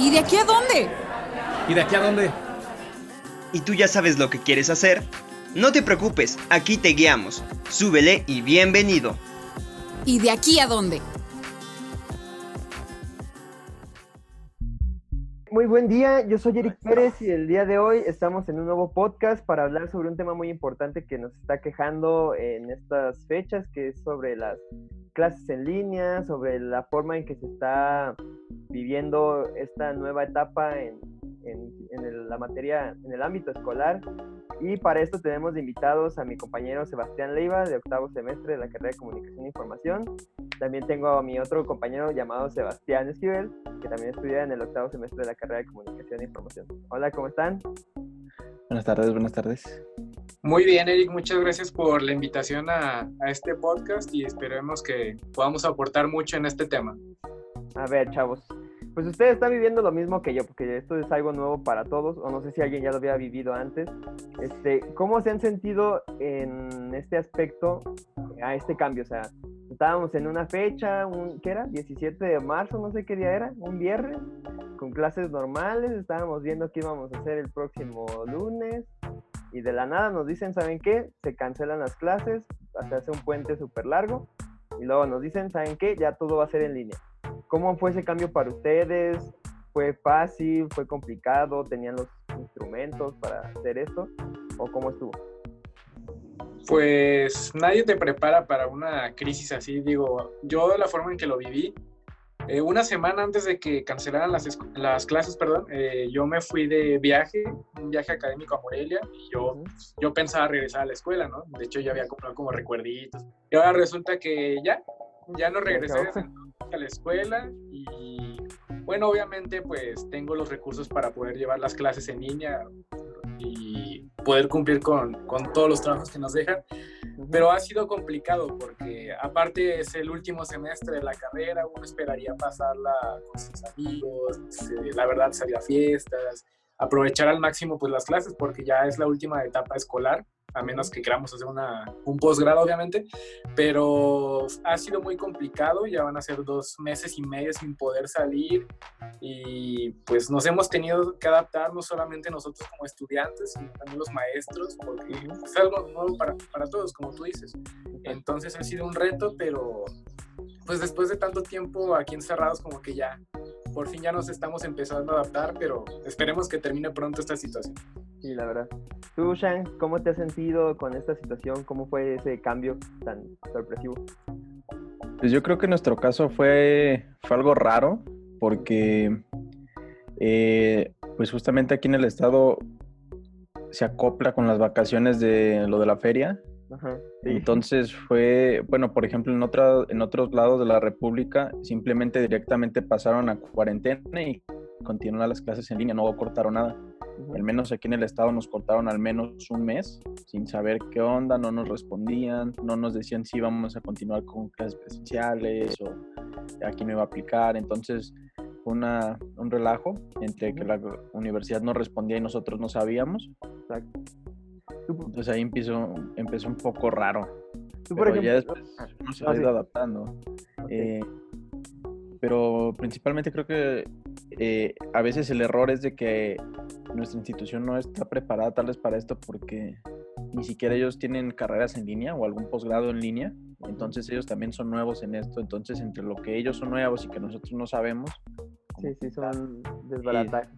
¿Y de aquí a dónde? ¿Y de aquí a dónde? ¿Y tú ya sabes lo que quieres hacer? No te preocupes, aquí te guiamos. Súbele y bienvenido. ¿Y de aquí a dónde? Muy buen día, yo soy Eric Pérez y el día de hoy estamos en un nuevo podcast para hablar sobre un tema muy importante que nos está quejando en estas fechas, que es sobre las clases en línea, sobre la forma en que se está viviendo esta nueva etapa en, en, la materia, en el ámbito escolar. Y para esto tenemos invitados a mi compañero Sebastián Leiva, de octavo semestre de la carrera de Comunicación e Información. También tengo a mi otro compañero llamado Sebastián Esquivel, que también estudia en el octavo semestre de la carrera de Comunicación e Información. Hola, ¿cómo están? Buenas tardes, buenas tardes. Muy bien, Eric, muchas gracias por la invitación a, a este podcast y esperemos que podamos aportar mucho en este tema. A ver, chavos, pues ustedes están viviendo lo mismo que yo, porque esto es algo nuevo para todos, o no sé si alguien ya lo había vivido antes. Este, ¿Cómo se han sentido en este aspecto a este cambio? O sea, estábamos en una fecha, un, ¿qué era? 17 de marzo, no sé qué día era, un viernes, con clases normales, estábamos viendo qué íbamos a hacer el próximo lunes, y de la nada nos dicen, ¿saben qué? Se cancelan las clases, se hace un puente súper largo, y luego nos dicen, ¿saben qué? Ya todo va a ser en línea. ¿Cómo fue ese cambio para ustedes? ¿Fue fácil? ¿Fue complicado? ¿Tenían los instrumentos para hacer esto? ¿O cómo estuvo? Pues nadie te prepara para una crisis así. Digo, yo la forma en que lo viví, eh, una semana antes de que cancelaran las, las clases, perdón, eh, yo me fui de viaje, un viaje académico a Morelia, y yo, yo pensaba regresar a la escuela, ¿no? De hecho, yo había comprado como recuerditos. Y ahora resulta que ya, ya no regresé a la escuela y bueno, obviamente pues tengo los recursos para poder llevar las clases en línea y poder cumplir con, con todos los trabajos que nos dejan, pero ha sido complicado porque aparte es el último semestre de la carrera, uno esperaría pasarla con sus amigos, la verdad salir a fiestas, aprovechar al máximo pues las clases porque ya es la última etapa escolar a menos que queramos hacer una, un posgrado, obviamente, pero ha sido muy complicado, ya van a ser dos meses y medio sin poder salir y pues nos hemos tenido que adaptar no solamente nosotros como estudiantes, sino también los maestros, porque es algo nuevo para, para todos, como tú dices. Entonces ha sido un reto, pero pues después de tanto tiempo aquí encerrados como que ya por fin ya nos estamos empezando a adaptar, pero esperemos que termine pronto esta situación. Sí, la verdad. Tú, Shang, ¿cómo te has sentido con esta situación? ¿Cómo fue ese cambio tan sorpresivo? Pues yo creo que nuestro caso fue, fue algo raro, porque eh, pues justamente aquí en el estado se acopla con las vacaciones de lo de la feria. Entonces fue, bueno, por ejemplo, en, otra, en otros lados de la República simplemente directamente pasaron a cuarentena y continuaron las clases en línea, no cortaron nada. Al menos aquí en el estado nos cortaron al menos un mes sin saber qué onda, no nos respondían, no nos decían si íbamos a continuar con clases presenciales o aquí no iba a aplicar. Entonces fue una, un relajo entre que la universidad no respondía y nosotros no sabíamos. Entonces ahí empezó, empezó un poco raro. pero ya después uno se ha ido adaptando. Eh, pero principalmente creo que eh, a veces el error es de que nuestra institución no está preparada tal vez para esto porque ni siquiera ellos tienen carreras en línea o algún posgrado en línea. Entonces ellos también son nuevos en esto. Entonces entre lo que ellos son nuevos y que nosotros no sabemos. Sí, sí, son desbaratajes.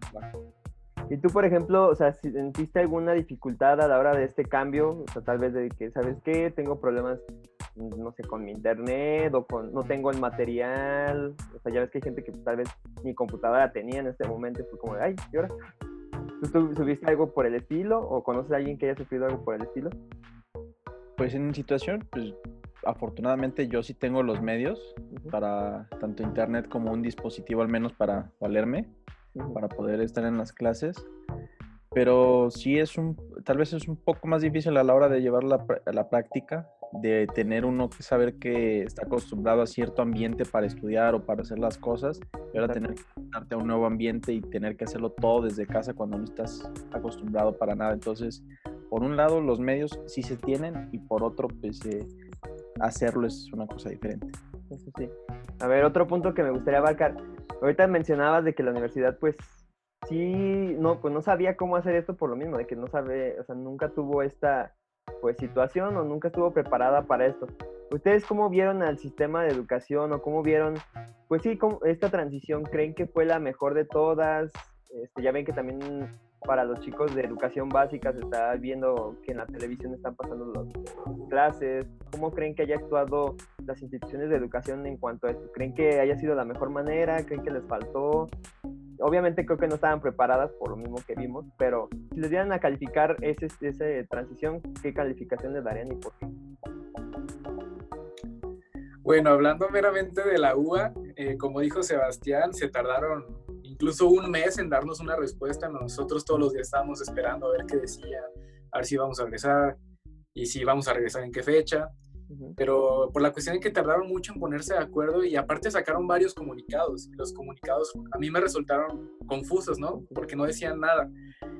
Y tú, por ejemplo, o sea, ¿sentiste alguna dificultad a la hora de este cambio? O sea, tal vez de que, ¿sabes qué? Tengo problemas, no sé, con mi internet o con, no tengo el material. O sea, ya ves que hay gente que tal vez mi computadora tenía en este momento. Fue como, ay, ¿y ahora? ¿Tú subiste algo por el estilo o conoces a alguien que haya sufrido algo por el estilo? Pues en situación, pues afortunadamente yo sí tengo los medios para tanto internet como un dispositivo al menos para valerme para poder estar en las clases. Pero sí es un, tal vez es un poco más difícil a la hora de llevar la, la práctica, de tener uno que saber que está acostumbrado a cierto ambiente para estudiar o para hacer las cosas, y ahora tener que adaptarte a un nuevo ambiente y tener que hacerlo todo desde casa cuando no estás acostumbrado para nada. Entonces, por un lado, los medios sí se tienen y por otro, pues eh, hacerlo es una cosa diferente. Sí. A ver, otro punto que me gustaría abarcar ahorita mencionabas de que la universidad, pues, sí, no, pues no sabía cómo hacer esto por lo mismo, de que no sabe, o sea, nunca tuvo esta, pues, situación o nunca estuvo preparada para esto. ¿Ustedes cómo vieron al sistema de educación o cómo vieron, pues sí, cómo, esta transición? ¿Creen que fue la mejor de todas? Este, ya ven que también para los chicos de educación básica se está viendo que en la televisión están pasando las clases. ¿Cómo creen que haya actuado las instituciones de educación en cuanto a esto? ¿Creen que haya sido la mejor manera? ¿Creen que les faltó? Obviamente creo que no estaban preparadas por lo mismo que vimos, pero si les dieran a calificar ese, esa transición, ¿qué calificación les darían y por qué? Bueno, hablando meramente de la UA, eh, como dijo Sebastián, se tardaron incluso un mes en darnos una respuesta. Nosotros todos los días estábamos esperando a ver qué decía, a ver si íbamos a regresar y si íbamos a regresar en qué fecha. Pero por la cuestión de que tardaron mucho en ponerse de acuerdo y aparte sacaron varios comunicados. Y los comunicados a mí me resultaron confusos, ¿no? Porque no decían nada.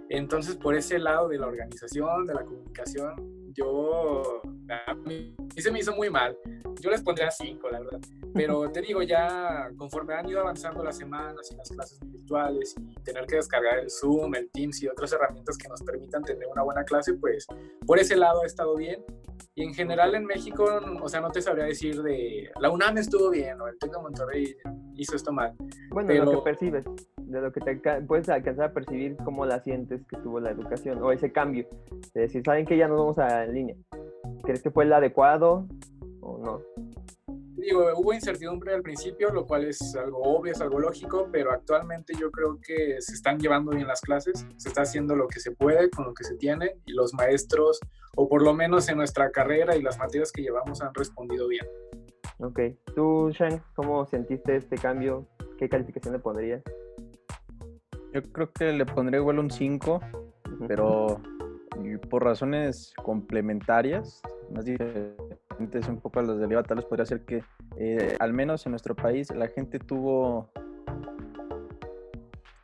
Entonces, por ese lado de la organización, de la comunicación, yo, a mí se me hizo muy mal. Yo les pondría cinco, la verdad. Pero te digo, ya conforme han ido avanzando las semanas y las clases virtuales y tener que descargar el Zoom, el Teams y otras herramientas que nos permitan tener una buena clase, pues por ese lado ha estado bien. Y en general en México, o sea, no te sabría decir de la UNAM estuvo bien o el TEC de Monterrey hizo esto mal. Bueno, pero... lo que percibes, de lo que te puedes alcanzar a percibir cómo la sientes que tuvo la educación o ese cambio. De decir, ¿saben que ya nos vamos a en línea? ¿Crees que fue el adecuado o no? digo, hubo incertidumbre al principio, lo cual es algo obvio, es algo lógico, pero actualmente yo creo que se están llevando bien las clases, se está haciendo lo que se puede con lo que se tiene y los maestros, o por lo menos en nuestra carrera y las materias que llevamos, han respondido bien. Ok, tú, Shang, ¿cómo sentiste este cambio? ¿Qué calificación le pondrías? Yo creo que le pondría igual un 5, pero por razones complementarias, más diferentes un poco a las de Oliva, tal vez podría ser que eh, al menos en nuestro país la gente tuvo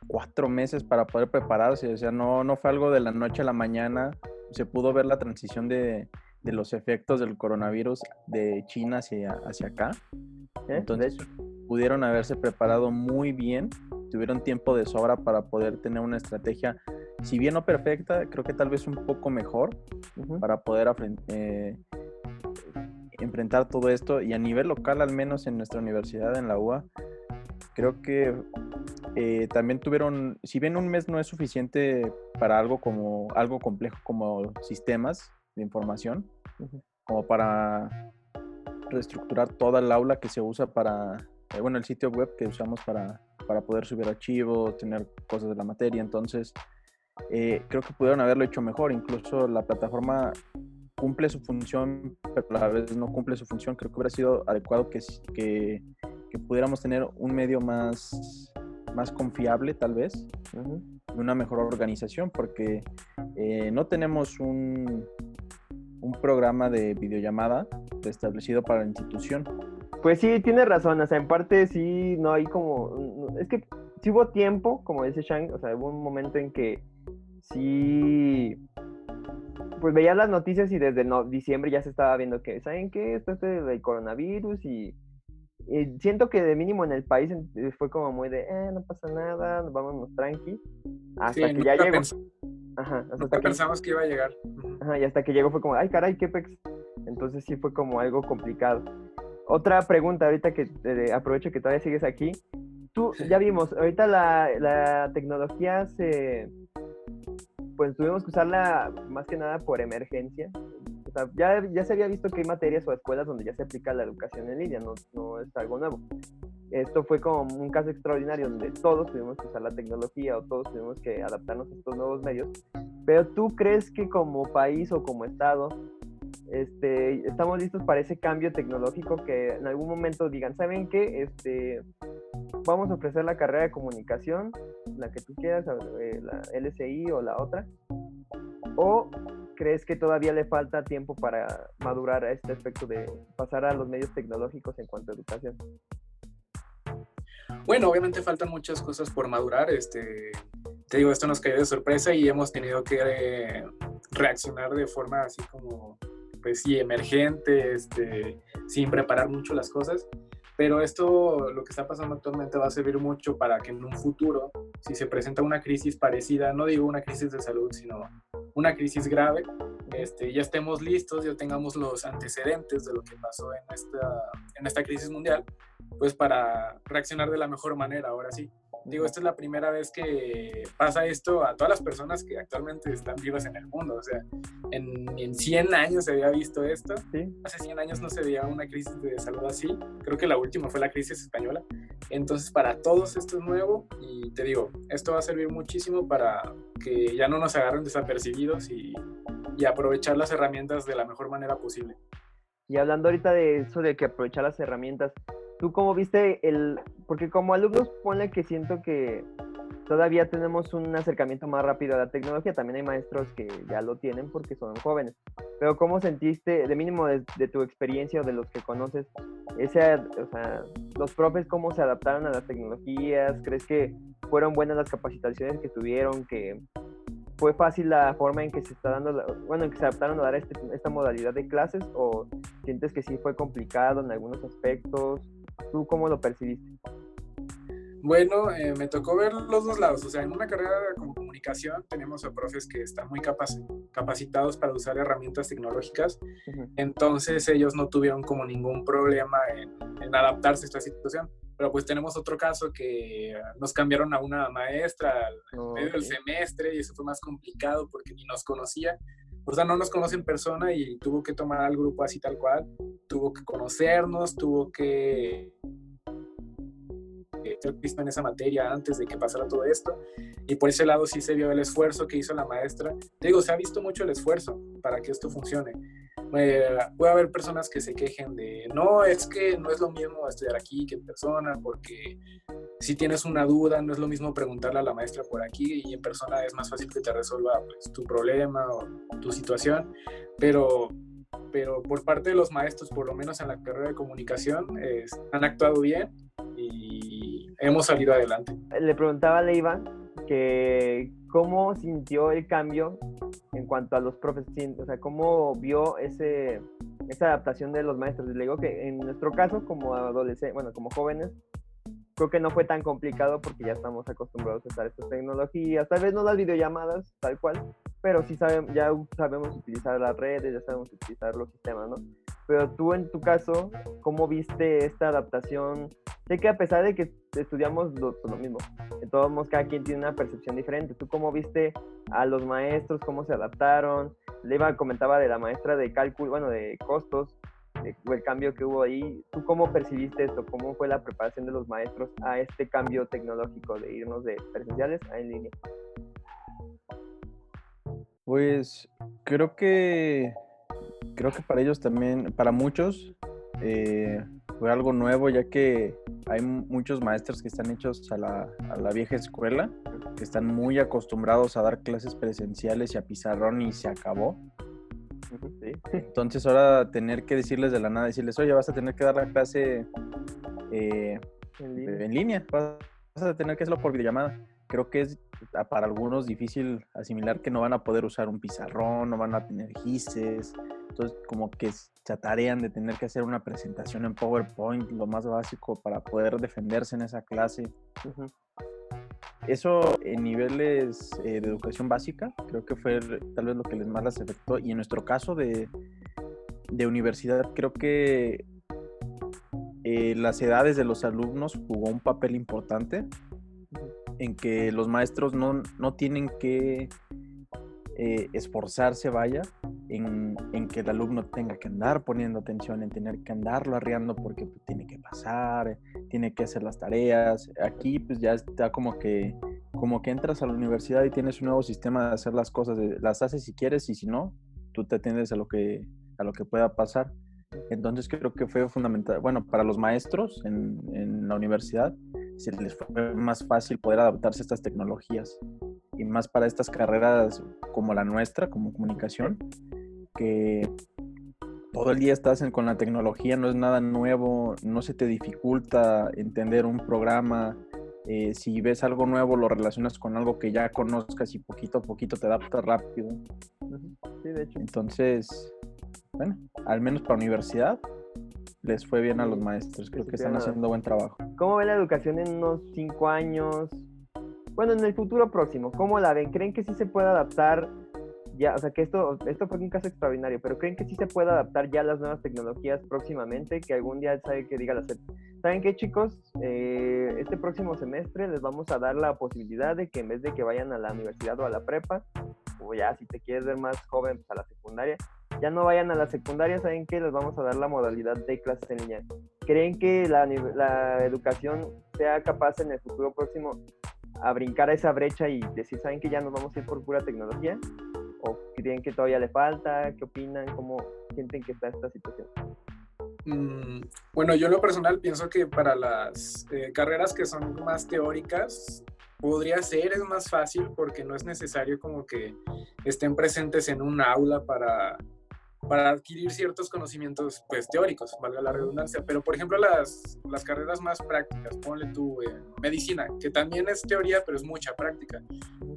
cuatro meses para poder prepararse, o sea, no, no fue algo de la noche a la mañana, se pudo ver la transición de, de los efectos del coronavirus de China hacia, hacia acá. ¿Eh? Entonces pudieron haberse preparado muy bien, tuvieron tiempo de sobra para poder tener una estrategia, si bien no perfecta, creo que tal vez un poco mejor para poder eh, enfrentar todo esto y a nivel local, al menos en nuestra universidad, en la UA, creo que eh, también tuvieron, si bien un mes no es suficiente para algo como algo complejo como sistemas de información, como para reestructurar toda el aula que se usa para, eh, bueno, el sitio web que usamos para, para poder subir archivos, tener cosas de la materia, entonces eh, creo que pudieron haberlo hecho mejor, incluso la plataforma cumple su función, pero a la vez no cumple su función. Creo que hubiera sido adecuado que, que, pudiéramos tener un medio más, más confiable, tal vez, una mejor organización, porque eh, no tenemos un, un programa de videollamada establecido para la institución. Pues sí, tiene razón, o sea, en parte sí, no hay como, es que sí hubo tiempo, como dice Shang, o sea, hubo un momento en que sí pues veía las noticias y desde diciembre ya se estaba viendo que, ¿saben qué? Esto es del coronavirus y, siento que de mínimo en el país eh, fue como muy de, eh, no pasa nada, vámonos tranqui. Hasta que ya llegó. Ajá, hasta que pensamos que iba a llegar. Ajá, y hasta que llegó fue como, ay, caray, qué pex. Entonces sí fue como algo complicado. Otra pregunta, ahorita que aprovecho que todavía sigues aquí. Tú, ya vimos, ahorita la, la tecnología se pues tuvimos que usarla más que nada por emergencia. O sea, ya, ya se había visto que hay materias o escuelas donde ya se aplica la educación en línea, no, no es algo nuevo. Esto fue como un caso extraordinario donde todos tuvimos que usar la tecnología o todos tuvimos que adaptarnos a estos nuevos medios. Pero tú crees que como país o como estado este, estamos listos para ese cambio tecnológico que en algún momento digan, ¿saben qué? Este, vamos a ofrecer la carrera de comunicación, la que tú quieras, eh, la LSI o la otra. ¿O crees que todavía le falta tiempo para madurar a este aspecto de pasar a los medios tecnológicos en cuanto a educación? Bueno, obviamente faltan muchas cosas por madurar. Este, te digo, esto nos cayó de sorpresa y hemos tenido que eh, reaccionar de forma así como, pues sí, emergente, este, sin preparar mucho las cosas. Pero esto, lo que está pasando actualmente, va a servir mucho para que en un futuro, si se presenta una crisis parecida, no digo una crisis de salud, sino una crisis grave, este, ya estemos listos, ya tengamos los antecedentes de lo que pasó en esta, en esta crisis mundial, pues para reaccionar de la mejor manera, ahora sí. Digo, esta es la primera vez que pasa esto a todas las personas que actualmente están vivas en el mundo. O sea, en, en 100 años se había visto esto. Hace 100 años no se veía una crisis de salud así. Creo que la última fue la crisis española. Entonces, para todos esto es nuevo y te digo, esto va a servir muchísimo para que ya no nos agarren desapercibidos y, y aprovechar las herramientas de la mejor manera posible. Y hablando ahorita de eso de que aprovechar las herramientas, ¿tú cómo viste el...? Porque como alumnos, pone que siento que todavía tenemos un acercamiento más rápido a la tecnología. También hay maestros que ya lo tienen porque son jóvenes. Pero ¿cómo sentiste, de mínimo de, tu experiencia o de los que conoces, ese, o sea, los profes cómo se adaptaron a las tecnologías? ¿Crees que fueron buenas las capacitaciones que tuvieron? ¿Que fue fácil la forma en que se está dando, bueno, en que se adaptaron a dar este, esta modalidad de clases o sientes que sí fue complicado en algunos aspectos? ¿Tú cómo lo percibiste? Bueno, eh, me tocó ver los dos lados. O sea, en una carrera como comunicación tenemos a profes que están muy capacitados para usar herramientas tecnológicas. Entonces ellos no tuvieron como ningún problema en, en, adaptarse a esta situación. Pero pues tenemos otro caso que nos cambiaron a una maestra al medio del semestre y eso fue más complicado porque ni nos conocía. O sea, no nos conoce en persona y tuvo que tomar al grupo así tal cual. Tuvo que conocernos, tuvo que ser visto en esa materia antes de que pasara todo esto. Y por ese lado sí se vio el esfuerzo que hizo la maestra. Te digo, se ha visto mucho el esfuerzo para que esto funcione. Eh, puede haber personas que se quejen de, no, es que no es lo mismo estudiar aquí que en persona, porque si tienes una duda, no es lo mismo preguntarle a la maestra por aquí y en persona es más fácil que te resuelva pues, tu problema o tu situación. Pero pero por parte de los maestros, por lo menos en la carrera de comunicación, han actuado bien y hemos salido adelante. Le preguntaba a Leiva que cómo sintió el cambio cuanto a los profes, o sea, cómo vio ese, esa adaptación de los maestros. Le digo que en nuestro caso, como adolescentes, bueno, como jóvenes, creo que no fue tan complicado porque ya estamos acostumbrados a usar estas tecnologías, tal vez no las videollamadas, tal cual, pero sí sabemos, ya sabemos utilizar las redes, ya sabemos utilizar los sistemas, ¿no? Pero tú en tu caso, ¿cómo viste esta adaptación? Sé que a pesar de que estudiamos lo, pues, lo mismo, de todos cada quien tiene una percepción diferente. ¿Tú cómo viste a los maestros, cómo se adaptaron? Leva comentaba de la maestra de cálculo, bueno, de costos, el cambio que hubo ahí. ¿Tú cómo percibiste esto? ¿Cómo fue la preparación de los maestros a este cambio tecnológico de irnos de presenciales a en línea? Pues creo que creo que para ellos también, para muchos, eh, fue algo nuevo, ya que hay muchos maestros que están hechos a la, a la, vieja escuela, que están muy acostumbrados a dar clases presenciales y a pizarrón y se acabó. Entonces ahora tener que decirles de la nada, decirles, oye, vas a tener que dar la clase eh, en, línea. vas a tener que hacerlo por videollamada. Creo que es para algunos difícil asimilar que no van a poder usar un pizarrón, no van a tener gises, entonces como que se atarean de tener que hacer una presentación en PowerPoint, lo más básico para poder defenderse en esa clase. Eso en niveles eh, de educación básica, creo que fue tal vez lo que les más les afectó. Y en nuestro caso de, de universidad, creo que eh, las edades de los alumnos jugó un papel importante en que los maestros no, no tienen que eh, esforzarse, vaya, en, en, que el alumno tenga que andar poniendo atención, en tener que andarlo arriando porque pues, tiene que pasar, tiene que hacer las tareas. Aquí pues ya está como que, como que entras a la universidad y tienes un nuevo sistema de hacer las cosas, las haces si quieres y si no, tú te atiendes a lo que, a lo que pueda pasar. Entonces creo que fue fundamental, bueno, para los maestros en, en la universidad, se les fue más fácil poder adaptarse a estas tecnologías y más para estas carreras como la nuestra, como comunicación, que todo el día estás con la tecnología, no es nada nuevo, no se te dificulta entender un programa. Eh, si ves algo nuevo, lo relacionas con algo que ya conozcas y poquito a poquito te adaptas rápido. Sí, de hecho. Entonces, bueno, al menos para universidad, les fue bien a los maestros. Creo que están haciendo buen trabajo. ¿Cómo ven la educación en unos cinco años? Bueno, en el futuro próximo, ¿cómo la ven? ¿Creen que sí se puede adaptar ya? O sea, que esto, esto fue un caso extraordinario, pero ¿creen que sí se puede adaptar ya a las nuevas tecnologías próximamente? Que algún día sabe que diga la SEP. ¿Saben qué, chicos? Eh, este próximo semestre les vamos a dar la posibilidad de que en vez de que vayan a la universidad o a la prepa, o ya si te quieres ver más joven, pues a la secundaria, ya no vayan a la secundaria, ¿saben qué? Les vamos a dar la modalidad de clases en línea. ¿Creen que la, educación sea capaz en el futuro próximo a brincar a esa brecha y decir, ¿saben que ya nos vamos a ir por pura tecnología? ¿O creen que todavía le falta? ¿Qué opinan? ¿Cómo sienten que está esta situación? Mm, bueno, yo en lo personal pienso que para las eh, carreras que son más teóricas podría ser, es más fácil porque no es necesario como que estén presentes en un aula para, para adquirir ciertos conocimientos pues teóricos, valga la redundancia. Pero por ejemplo las, las carreras más prácticas, ponle tú eh, medicina, que también es teoría pero es mucha práctica.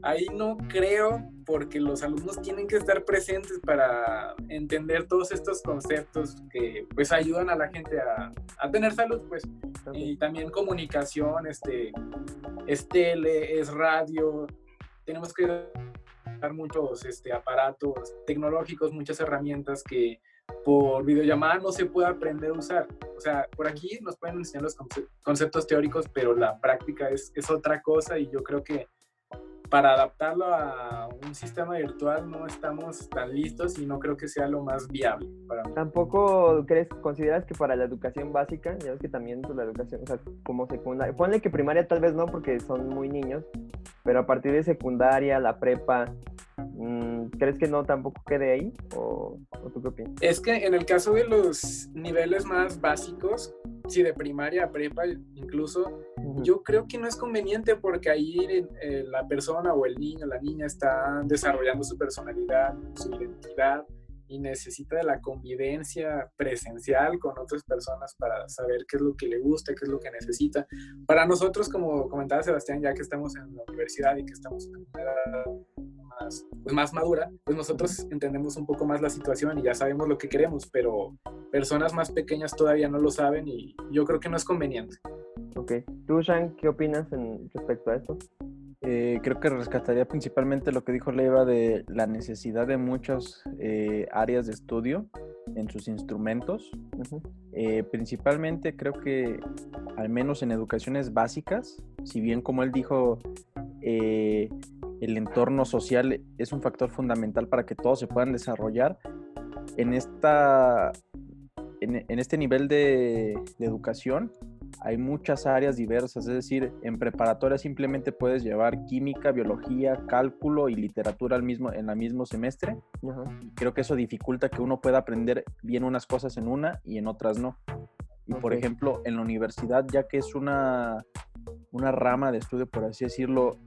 Ahí no creo porque los alumnos tienen que estar presentes para entender todos estos conceptos que pues ayudan a la gente a, a tener salud pues y también comunicación, este, es tele, es radio, tenemos que muchos este, aparatos tecnológicos, muchas herramientas que por videollamada no se puede aprender a usar. O sea, por aquí nos pueden enseñar los conce- conceptos teóricos, pero la práctica es, es otra cosa y yo creo que para adaptarlo a un sistema virtual no estamos tan listos y no creo que sea lo más viable para mí. ¿Tampoco crees, consideras que para la educación básica, ya ves que también pues, la educación, o sea, como secundaria, ponle que primaria tal vez no porque son muy niños, pero a partir de secundaria, la prepa, mm, ¿crees que no tampoco quede ahí? ¿O, o tú qué opinas? Es que en el caso de los niveles más básicos, si de primaria a prepa incluso. Yo creo que no es conveniente porque ahí eh, la persona o el niño, la niña está desarrollando su personalidad, su identidad y necesita de la convivencia presencial con otras personas para saber qué es lo que le gusta, qué es lo que necesita. Para nosotros, como comentaba Sebastián, ya que estamos en la universidad y que estamos en una edad más, pues más madura, pues nosotros entendemos un poco más la situación y ya sabemos lo que queremos, pero personas más pequeñas todavía no lo saben y yo creo que no es conveniente. Ok. ¿Tú, Shan, qué opinas en respecto a esto? Eh, creo que rescataría principalmente lo que dijo Leiva de la necesidad de muchas eh, áreas de estudio en sus instrumentos. Eh, principalmente creo que, al menos en educaciones básicas, si bien como él dijo, eh, el entorno social es un factor fundamental para que todos se puedan desarrollar, en, esta, en, en este nivel de, de educación hay muchas áreas diversas, es decir, en preparatoria simplemente puedes llevar química, biología, cálculo y literatura al mismo, en el mismo semestre. Creo que eso dificulta que uno pueda aprender bien unas cosas en una y en otras no. Y por ejemplo, en la universidad, ya que es una, una rama de estudio, por así decirlo,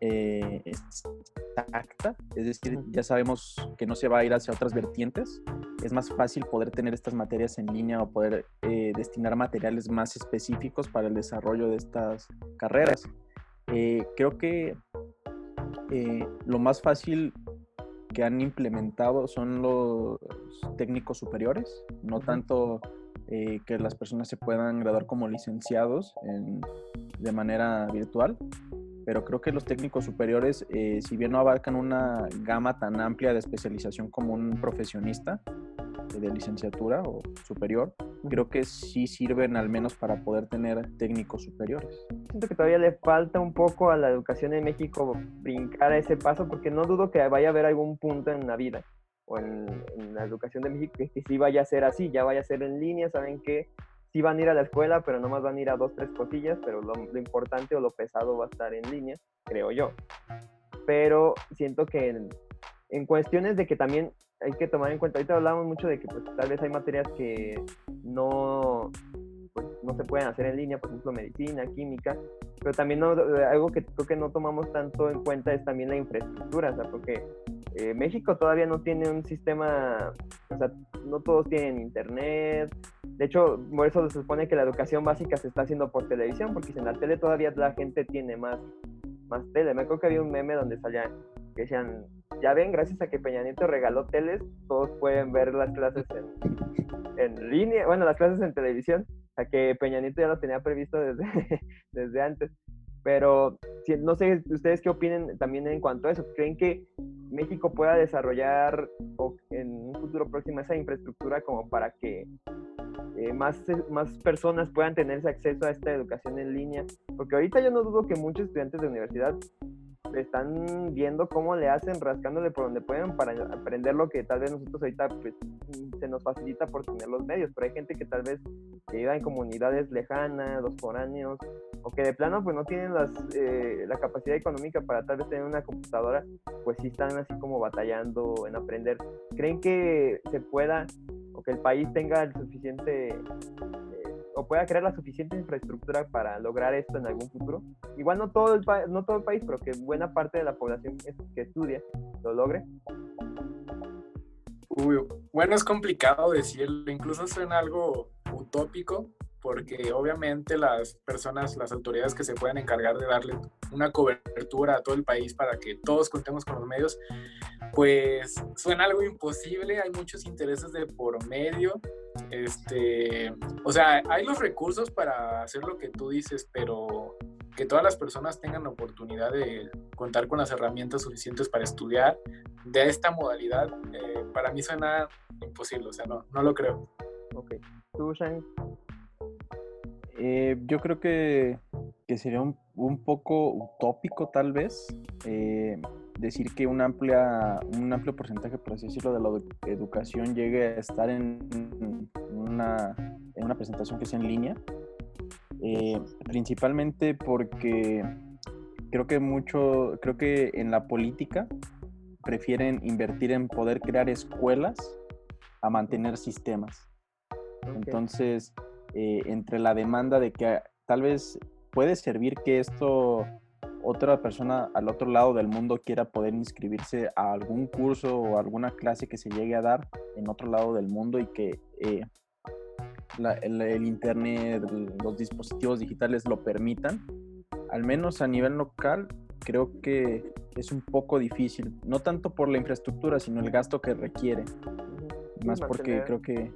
eh, exacta, es decir, ya sabemos que no se va a ir hacia otras vertientes, es más fácil poder tener estas materias en línea o poder eh, destinar materiales más específicos para el desarrollo de estas carreras. Eh, creo que eh, lo más fácil que han implementado son los técnicos superiores, no tanto eh, que las personas se puedan graduar como licenciados en- de manera virtual, pero creo que los técnicos superiores, eh, si bien no abarcan una gama tan amplia de especialización como un profesionista de licenciatura o superior, creo que sí sirven al menos para poder tener técnicos superiores. Siento que todavía le falta un poco a la educación en México brincar a ese paso, porque no dudo que vaya a haber algún punto en la vida o en, la educación de México que sí vaya a ser así, ya vaya a ser en línea, saben que sí van a ir a la escuela, pero nomás van a ir a dos, tres cosillas, pero lo, lo importante o lo pesado va a estar en línea, creo yo. Pero siento que en, en cuestiones de que también hay que tomar en cuenta, ahorita hablamos mucho de que pues, tal vez hay materias que no, pues, no se pueden hacer en línea, por ejemplo, medicina, química, pero también no- algo que creo que no tomamos tanto en cuenta es también la infraestructura, o sea, porque eh, México todavía no tiene un sistema, o sea, no todos tienen internet, de hecho, por eso se supone que la educación básica se está haciendo por televisión, porque en la tele todavía la gente tiene más, más tele, me acuerdo que había un meme donde salían, que decían, ya ven, gracias a que Peña Nieto regaló teles, todos pueden ver las clases en, en línea, bueno, las clases en televisión, o sea que Peña Nieto ya lo tenía previsto desde, desde antes. Pero no sé ustedes qué opinen también en cuanto a eso. ¿Creen que México pueda desarrollar en un futuro próximo esa infraestructura como para que eh, más, más personas puedan tener ese acceso a esta educación en línea? Porque ahorita yo no dudo que muchos estudiantes de universidad están viendo cómo le hacen, rascándole por donde pueden para aprender lo que tal vez nosotros ahorita pues, se nos facilita por tener los medios, pero hay gente que tal vez viva en comunidades lejanas, los foráneos, o que de plano pues no tienen las, eh, la capacidad económica para tal vez tener una computadora, pues sí están así como batallando en aprender. ¿Creen que se pueda o que el país tenga el suficiente o pueda crear la suficiente infraestructura para lograr esto en algún futuro. Igual no todo el, no todo el país, pero que buena parte de la población que estudia lo logre. Uy, bueno, es complicado decirlo, incluso suena algo utópico, porque obviamente las personas, las autoridades que se pueden encargar de darle una cobertura a todo el país para que todos contemos con los medios, pues suena algo imposible, hay muchos intereses de por medio, este, o sea, hay los recursos para hacer lo que tú dices, pero que todas las personas tengan la oportunidad de contar con las herramientas suficientes para estudiar de esta modalidad, eh, para mí suena imposible, o sea, no, no lo creo. Ok. ¿Tú, Shane? Eh, yo creo que, que sería un, un, poco utópico tal vez eh, decir que un, amplia, un amplio porcentaje, por así decirlo, de la educación llegue a estar en una, en una presentación que sea en línea. Eh, principalmente porque creo que mucho, creo que en la política prefieren invertir en poder crear escuelas a mantener sistemas. Entonces, eh, entre la demanda de que tal vez puede servir que esto otra persona al otro lado del mundo quiera poder inscribirse a algún curso o alguna clase que se llegue a dar en otro lado del mundo y que eh, el, internet, los dispositivos digitales lo permitan, al menos a nivel local, creo que es un poco difícil, no tanto por la infraestructura, sino el gasto que requiere. Más porque creo que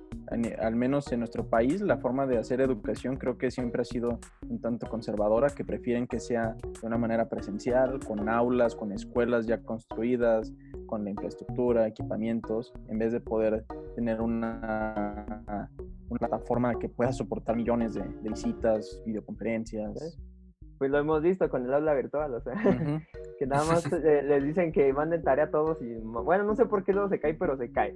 al menos en nuestro país, la forma de hacer educación creo que siempre ha sido un tanto conservadora, que prefieren que sea de una manera presencial, con aulas, con escuelas ya construidas, con la infraestructura, equipamientos, en vez de poder tener una, una plataforma que pueda soportar millones de, visitas, videoconferencias. Pues lo hemos visto con el aula virtual, o sea, que nada más eh, les dicen que manden tarea a todos y, bueno, no sé por qué luego se cae, pero se cae.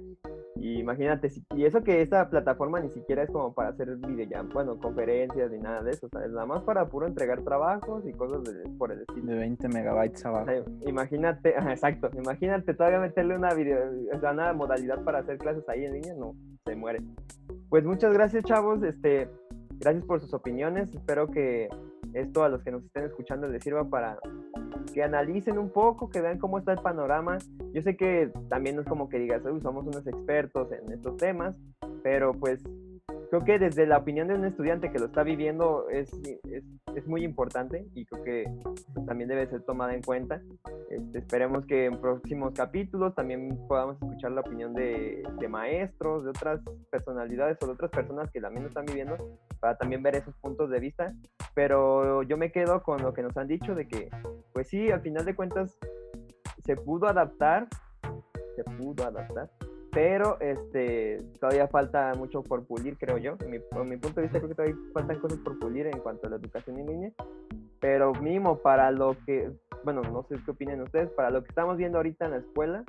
Y imagínate, y eso que esta plataforma ni siquiera es como para hacer videollamadas, bueno, conferencias ni nada de eso, o es nada más para puro entregar trabajos y cosas por el estilo. De 20 megabytes abajo. imagínate, exacto, imagínate todavía meterle una video, o sea, una modalidad para hacer clases ahí en línea, no, se muere. Pues muchas gracias, chavos, este, gracias por sus opiniones, espero que esto a los que nos estén escuchando les sirva para que analicen un poco, que vean cómo está el panorama. Yo sé que también no es como que digas, somos unos expertos en estos temas, pero pues creo que desde la opinión de un estudiante que lo está viviendo es, es, es muy importante y creo que también debe ser tomada en cuenta. Este, esperemos que en próximos capítulos también podamos escuchar la opinión de, de, maestros, de otras personalidades o de otras personas que también lo están viviendo para también ver esos puntos de vista. Pero yo me quedo con lo que nos han dicho de que, pues sí, al final de cuentas se pudo adaptar, se pudo adaptar pero este todavía falta mucho por pulir, creo yo. En mi, mi punto de vista, creo que todavía faltan cosas por pulir en cuanto a la educación en línea, pero mínimo para lo que, bueno, no sé qué opinan ustedes, para lo que estamos viendo ahorita en la escuela,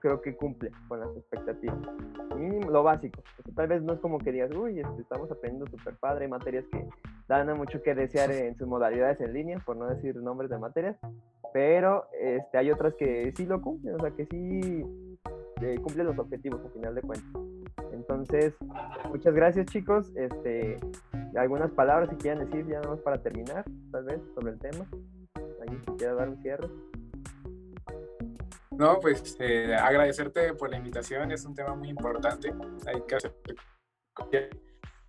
creo que cumple con las expectativas. Mínimo, lo básico. tal vez no es como que digas, uy, este, estamos aprendiendo súper padre, materias que dan mucho que desear en sus modalidades en línea, por no decir nombres de materias, pero este, hay otras que sí lo cumplen, o sea, que sí cumple los objetivos al final de cuentas. Entonces, muchas gracias chicos. Este, algunas palabras que quieran decir ya nada más para terminar, tal vez, sobre el tema. ¿Alguien quiera dar un cierre? No, pues eh, agradecerte por la invitación, es un tema muy importante. Hay que hacer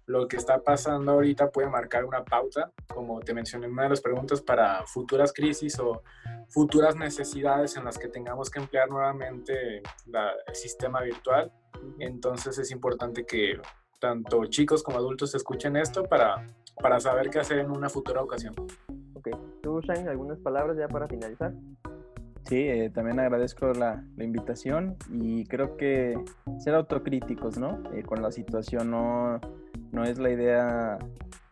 lo que está pasando ahorita puede marcar una pauta, como te mencioné en una de las preguntas, para futuras crisis o futuras necesidades en las que tengamos que emplear nuevamente el sistema virtual. Entonces es importante que tanto chicos como adultos escuchen esto para, para saber qué hacer en una futura ocasión. Ok, tú, Shine, algunas palabras ya para finalizar. Sí, eh, también agradezco la, la, invitación y creo que ser autocríticos, ¿no? Eh, con la situación no, no es la idea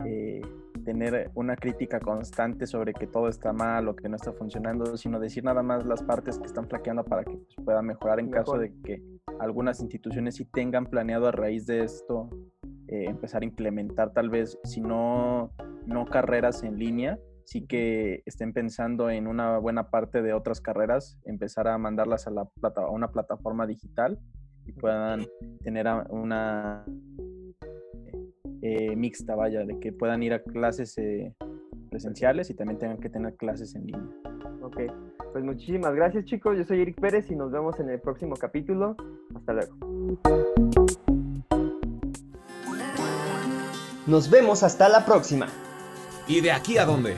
eh, tener una crítica constante sobre que todo está mal o que no está funcionando, sino decir nada más las partes que están flaqueando para que pues, pueda mejorar en caso de que algunas instituciones sí tengan planeado a raíz de esto eh, empezar a implementar tal vez, si no, no carreras en línea, sí que estén pensando en una buena parte de otras carreras, empezar a mandarlas a, la plata, a una plataforma digital y puedan tener una eh, mixta, vaya, de que puedan ir a clases eh, presenciales y también tengan que tener clases en línea. Ok, pues muchísimas gracias chicos, yo soy Eric Pérez y nos vemos en el próximo capítulo. Hasta luego. Nos vemos hasta la próxima. ¿Y de aquí a dónde?